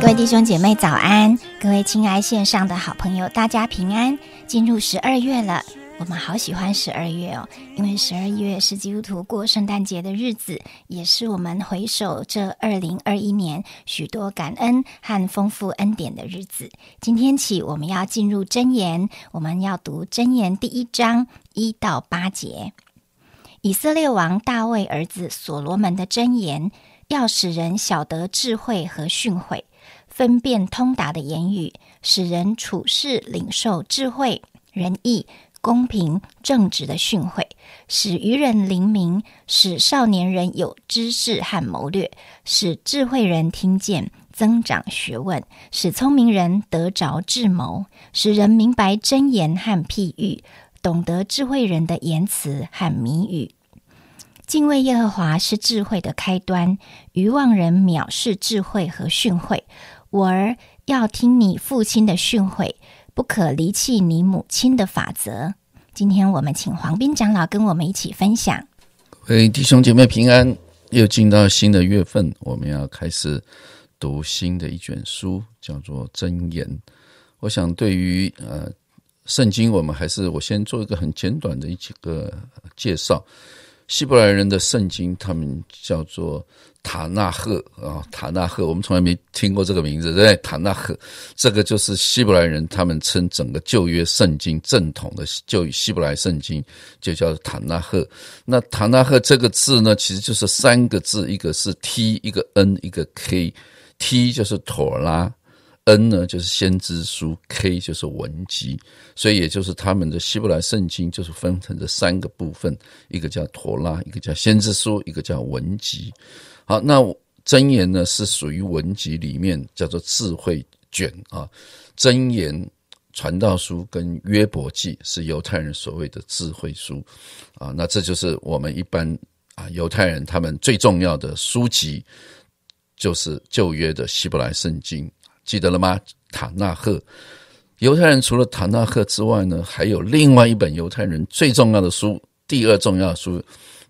各位弟兄姐妹早安，各位亲爱线上的好朋友，大家平安。进入十二月了，我们好喜欢十二月哦，因为十二月是基督徒过圣诞节的日子，也是我们回首这二零二一年许多感恩和丰富恩典的日子。今天起，我们要进入箴言，我们要读箴言第一章一到八节。以色列王大卫儿子所罗门的箴言，要使人晓得智慧和训诲。分辨通达的言语，使人处事领受智慧、仁义、公平、正直的训诲，使愚人灵明，使少年人有知识和谋略，使智慧人听见增长学问，使聪明人得着智谋，使人明白真言和譬喻，懂得智慧人的言辞和谜语。敬畏耶和华是智慧的开端，愚妄人藐视智慧和训诲。我儿要听你父亲的训诲，不可离弃你母亲的法则。今天我们请黄斌长老跟我们一起分享。喂，弟兄姐妹平安！又进到新的月份，我们要开始读新的一卷书，叫做《箴言》。我想，对于呃圣经，我们还是我先做一个很简短的一几个介绍。希伯来人的圣经，他们叫做塔纳赫啊，塔纳赫，我们从来没听过这个名字，对？塔纳赫，这个就是希伯来人他们称整个旧约圣经正统的旧希伯来圣经，就叫塔纳赫。那塔纳赫这个字呢，其实就是三个字，一个是 T，一个 N，一个 K，T 就是妥拉。N 呢就是先知书，K 就是文集，所以也就是他们的希伯来圣经就是分成这三个部分，一个叫陀拉，一个叫先知书，一个叫文集。好，那真言呢是属于文集里面叫做智慧卷啊，真言传道书跟约伯记是犹太人所谓的智慧书啊，那这就是我们一般啊犹太人他们最重要的书籍，就是旧约的希伯来圣经。记得了吗？塔纳赫，犹太人除了塔纳赫之外呢，还有另外一本犹太人最重要的书，第二重要的书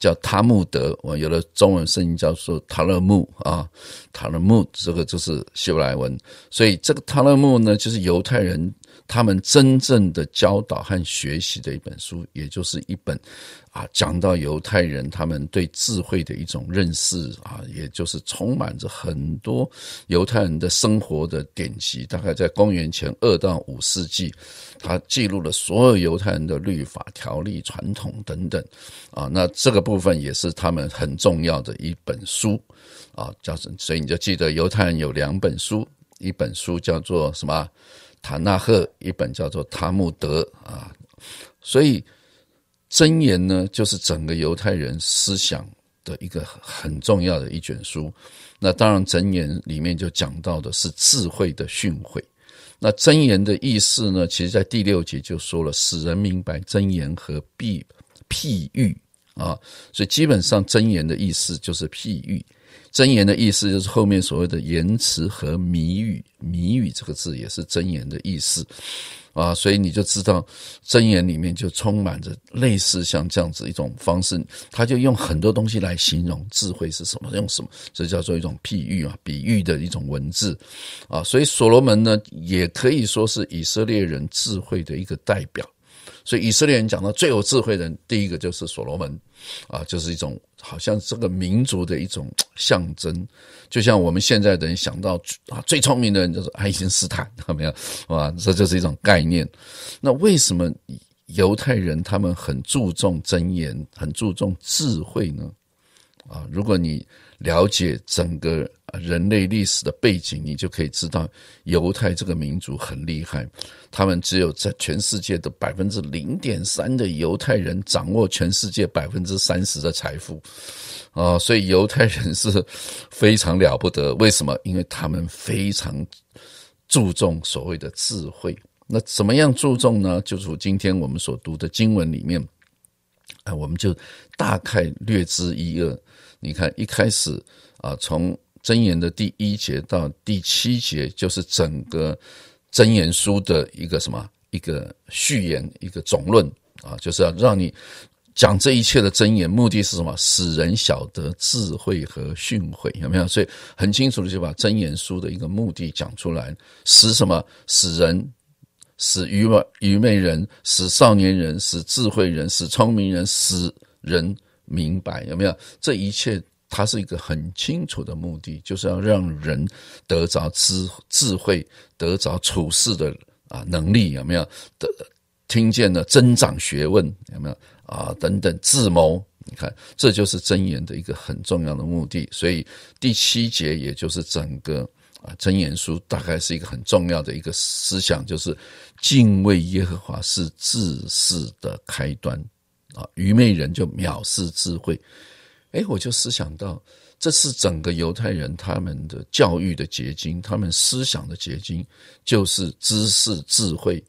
叫塔木德。我有的中文声音叫做塔勒木啊，塔勒木这个就是希伯来文，所以这个塔勒木呢，就是犹太人。他们真正的教导和学习的一本书，也就是一本啊，讲到犹太人他们对智慧的一种认识啊，也就是充满着很多犹太人的生活的典籍。大概在公元前二到五世纪，他记录了所有犹太人的律法、条例、传统等等啊。那这个部分也是他们很重要的一本书啊，叫所以你就记得犹太人有两本书，一本书叫做什么？塔纳赫一本叫做《塔木德》啊，所以箴言呢，就是整个犹太人思想的一个很重要的一卷书。那当然，箴言里面就讲到的是智慧的训诲。那箴言的意思呢，其实在第六节就说了，使人明白箴言和譬譬喻啊。所以基本上箴言的意思就是譬喻。真言的意思就是后面所谓的言辞和谜语，谜语这个字也是真言的意思。啊，所以你就知道真言里面就充满着类似像这样子一种方式，他就用很多东西来形容智慧是什么，用什么，这叫做一种譬喻啊，比喻的一种文字。啊，所以所罗门呢也可以说是以色列人智慧的一个代表，所以以色列人讲到最有智慧的人，第一个就是所罗门啊，就是一种。好像这个民族的一种象征，就像我们现在的人想到啊，最聪明的人就是爱因斯坦，有没有？啊，这就是一种概念。那为什么犹太人他们很注重真言，很注重智慧呢？啊，如果你了解整个人类历史的背景，你就可以知道犹太这个民族很厉害。他们只有在全世界的百分之零点三的犹太人掌握全世界百分之三十的财富，啊，所以犹太人是非常了不得。为什么？因为他们非常。注重所谓的智慧。那怎么样注重呢？就是今天我们所读的经文里面，啊，我们就大概略知一二。你看一开始啊，从箴言的第一节到第七节，就是整个箴言书的一个什么一个序言，一个总论啊，就是要让你。讲这一切的真言，目的是什么？使人晓得智慧和训诲，有没有？所以很清楚的就把真言书的一个目的讲出来，使什么？使人，使愚昧愚昧人，使少年人，使智慧人，使聪明人，使人明白，有没有？这一切它是一个很清楚的目的，就是要让人得着智智慧，得着处事的啊能力，有没有？得听见了增长学问，有没有？啊，等等，智谋，你看，这就是真言的一个很重要的目的。所以第七节，也就是整个啊真言书，大概是一个很重要的一个思想，就是敬畏耶和华是智识的开端啊。愚昧人就藐视智慧。哎，我就思想到，这是整个犹太人他们的教育的结晶，他们思想的结晶，就是知识智慧。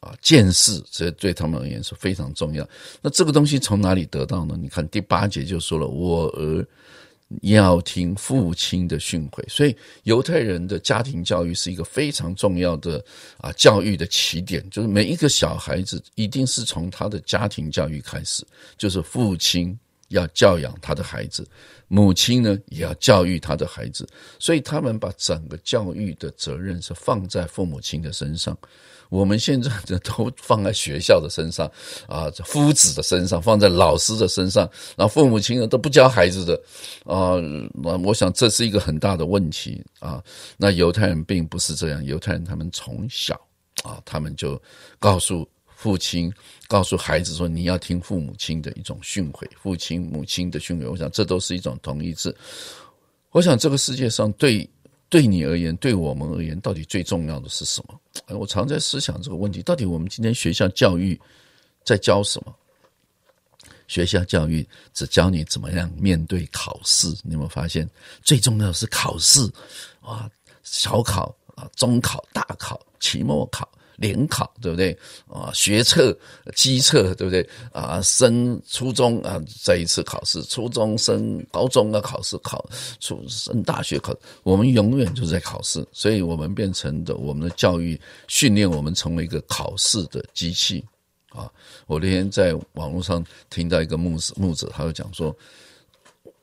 啊，见识这对他们而言是非常重要。那这个东西从哪里得到呢？你看第八节就说了：“我儿要听父亲的训诲。”所以犹太人的家庭教育是一个非常重要的啊教育的起点，就是每一个小孩子一定是从他的家庭教育开始，就是父亲要教养他的孩子，母亲呢也要教育他的孩子，所以他们把整个教育的责任是放在父母亲的身上。我们现在的都放在学校的身上啊，夫子的身上，放在老师的身上，然后父母亲人都不教孩子的啊，那我想这是一个很大的问题啊。那犹太人并不是这样，犹太人他们从小啊，他们就告诉父亲，告诉孩子说，你要听父母亲的一种训诲，父亲母亲的训诲。我想这都是一种同义字。我想这个世界上对。对你而言，对我们而言，到底最重要的是什么？我常在思想这个问题：到底我们今天学校教育在教什么？学校教育只教你怎么样面对考试。你有没有发现，最重要的是考试？哇，小考啊，中考、大考、期末考。联考对不对啊？学测、机测对不对啊？升初中啊，再一次考试；初中升高中的考试，考初升大学考，我们永远就是在考试。所以我们变成的，我们的教育训练我们成为一个考试的机器啊！我那天在网络上听到一个牧师牧者，他就讲说，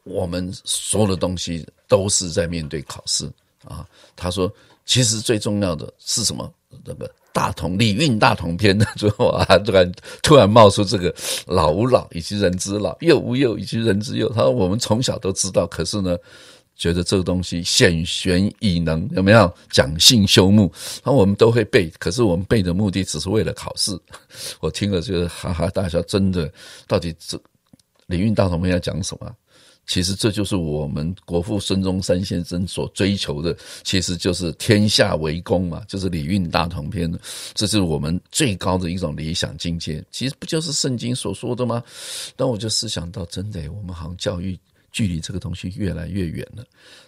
我们所有的东西都是在面对考试啊。他说，其实最重要的是什么？那个。大同礼运大同篇的最后啊，突然突然冒出这个老吾老以及人之老，幼吾幼以及人之幼。他说我们从小都知道，可是呢，觉得这个东西显玄以能，有没有讲信修目？那我们都会背，可是我们背的目的只是为了考试。我听了就是哈哈大笑，真的，到底这礼运大同篇要讲什么？其实这就是我们国父孙中山先生所追求的，其实就是天下为公嘛，就是礼运大同篇这是我们最高的一种理想境界。其实不就是圣经所说的吗？但我就思想到，真的，我们好像教育距离这个东西越来越远了。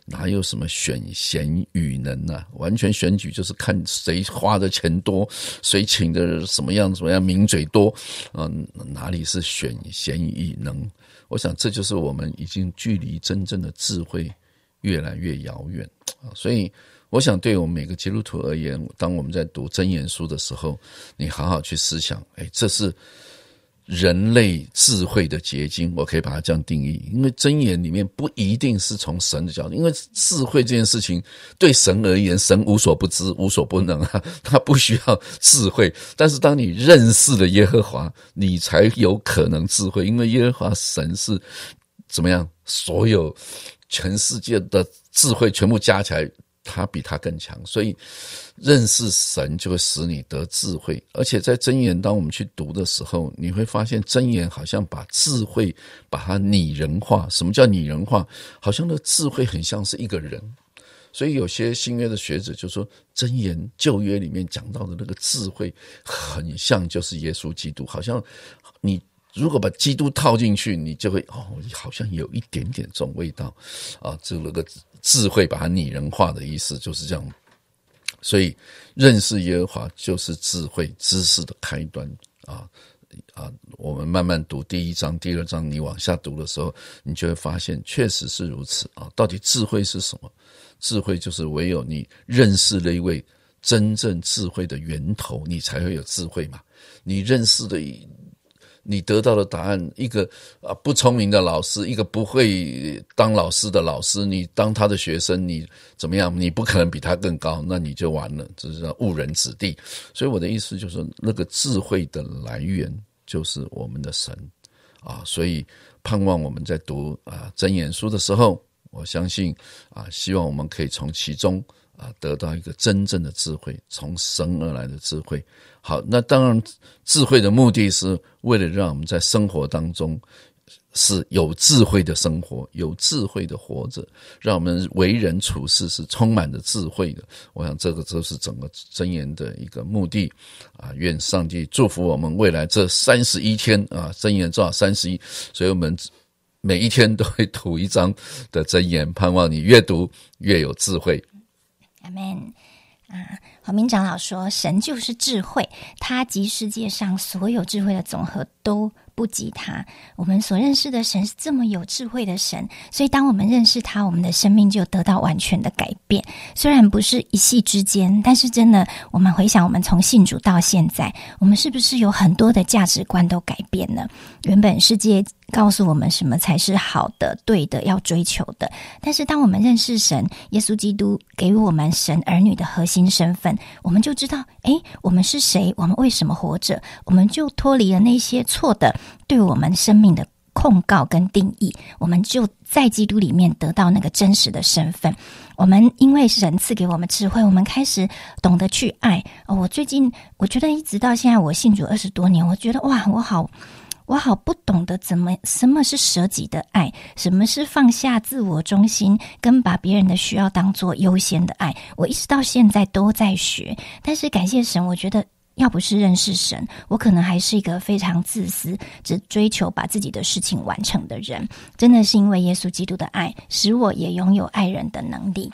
哪有什么选贤与能啊？完全选举就是看谁花的钱多，谁请的什么样怎么样名嘴多嗯，哪里是选贤与能？我想，这就是我们已经距离真正的智慧越来越遥远啊！所以，我想，对我们每个基督徒而言，当我们在读真言书的时候，你好好去思想，哎，这是。人类智慧的结晶，我可以把它这样定义。因为真言里面不一定是从神的角度，因为智慧这件事情对神而言，神无所不知、无所不能啊，他不需要智慧。但是当你认识了耶和华，你才有可能智慧，因为耶和华神是怎么样？所有全世界的智慧全部加起来。他比他更强，所以认识神就会使你得智慧。而且在真言，当我们去读的时候，你会发现真言好像把智慧把它拟人化。什么叫拟人化？好像那智慧很像是一个人。所以有些新约的学者就说，真言旧约里面讲到的那个智慧，很像就是耶稣基督。好像你如果把基督套进去，你就会哦，好像有一点点这种味道啊，这个。智慧把它拟人化的意思就是这样，所以认识耶和华就是智慧知识的开端啊啊！我们慢慢读第一章、第二章，你往下读的时候，你就会发现确实是如此啊！到底智慧是什么？智慧就是唯有你认识了一位真正智慧的源头，你才会有智慧嘛。你认识的。你得到的答案，一个啊不聪明的老师，一个不会当老师的老师，你当他的学生，你怎么样？你不可能比他更高，那你就完了，这是误人子弟。所以我的意思就是，那个智慧的来源就是我们的神啊。所以盼望我们在读啊真言书的时候，我相信啊，希望我们可以从其中。啊，得到一个真正的智慧，从神而来的智慧。好，那当然，智慧的目的是为了让我们在生活当中是有智慧的生活，有智慧的活着，让我们为人处事是充满着智慧的。我想，这个就是整个真言的一个目的。啊，愿上帝祝福我们未来这三十一天啊，真言正好三十一，所以我们每一天都会读一章的真言，盼望你越读越有智慧。阿门啊！黄明长老说：“神就是智慧，他及世界上所有智慧的总和都。”不及他，我们所认识的神是这么有智慧的神，所以当我们认识他，我们的生命就得到完全的改变。虽然不是一夕之间，但是真的，我们回想我们从信主到现在，我们是不是有很多的价值观都改变了？原本世界告诉我们什么才是好的、对的、要追求的，但是当我们认识神，耶稣基督给予我们神儿女的核心身份，我们就知道，诶，我们是谁？我们为什么活着？我们就脱离了那些错的。对我们生命的控告跟定义，我们就在基督里面得到那个真实的身份。我们因为神赐给我们智慧，我们开始懂得去爱。哦我最近我觉得一直到现在，我信主二十多年，我觉得哇，我好，我好不懂得怎么什么是舍己的爱，什么是放下自我中心，跟把别人的需要当做优先的爱。我一直到现在都在学，但是感谢神，我觉得。要不是认识神，我可能还是一个非常自私、只追求把自己的事情完成的人。真的是因为耶稣基督的爱，使我也拥有爱人的能力。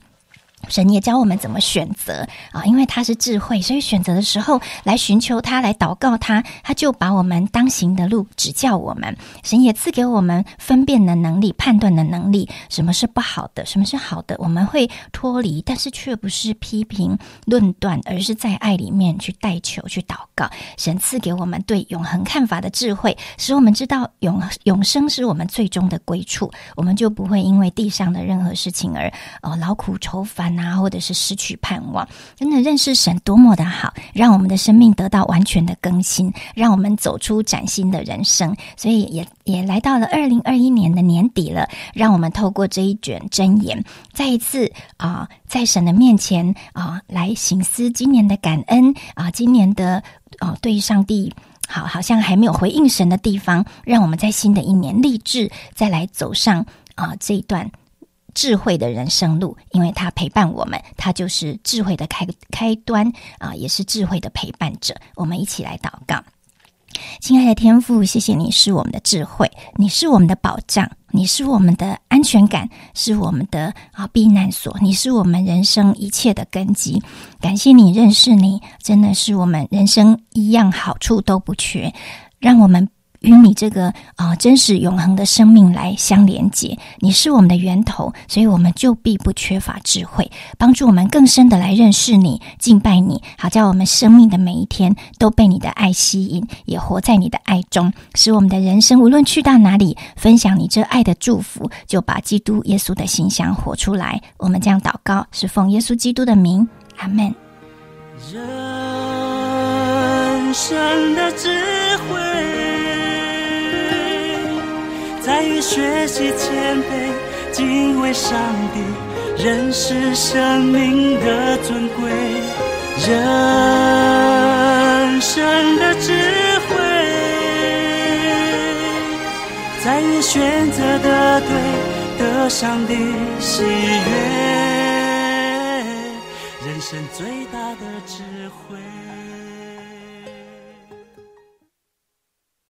神也教我们怎么选择啊，因为他是智慧，所以选择的时候来寻求他，来祷告他，他就把我们当行的路指教我们。神也赐给我们分辨的能力、判断的能力，什么是不好的，什么是好的，我们会脱离，但是却不是批评、论断，而是在爱里面去代求、去祷告。神赐给我们对永恒看法的智慧，使我们知道永永生是我们最终的归处，我们就不会因为地上的任何事情而呃劳苦愁烦。啊，啊或者是失去盼望，真的认识神多么的好，让我们的生命得到完全的更新，让我们走出崭新的人生。所以也也来到了二零二一年的年底了，让我们透过这一卷箴言，再一次啊，在神的面前啊，来醒思今年的感恩啊，今年的啊，对上帝好好像还没有回应神的地方，让我们在新的一年立志，再来走上啊这一段。智慧的人生路，因为他陪伴我们，他就是智慧的开开端啊，也是智慧的陪伴者。我们一起来祷告，亲爱的天父，谢谢你是我们的智慧，你是我们的保障，你是我们的安全感，是我们的啊避难所，你是我们人生一切的根基。感谢你认识你，真的是我们人生一样好处都不缺，让我们。与你这个啊真实永恒的生命来相连接，你是我们的源头，所以我们就必不缺乏智慧，帮助我们更深的来认识你、敬拜你，好叫我们生命的每一天都被你的爱吸引，也活在你的爱中，使我们的人生无论去到哪里，分享你这爱的祝福，就把基督耶稣的形象活出来。我们这样祷告，是奉耶稣基督的名，阿门。人生的智慧。在于学习谦卑，敬畏上帝，认识生命的尊贵。人生的智慧，在于选择的对，得上帝喜悦。人生最大的智慧。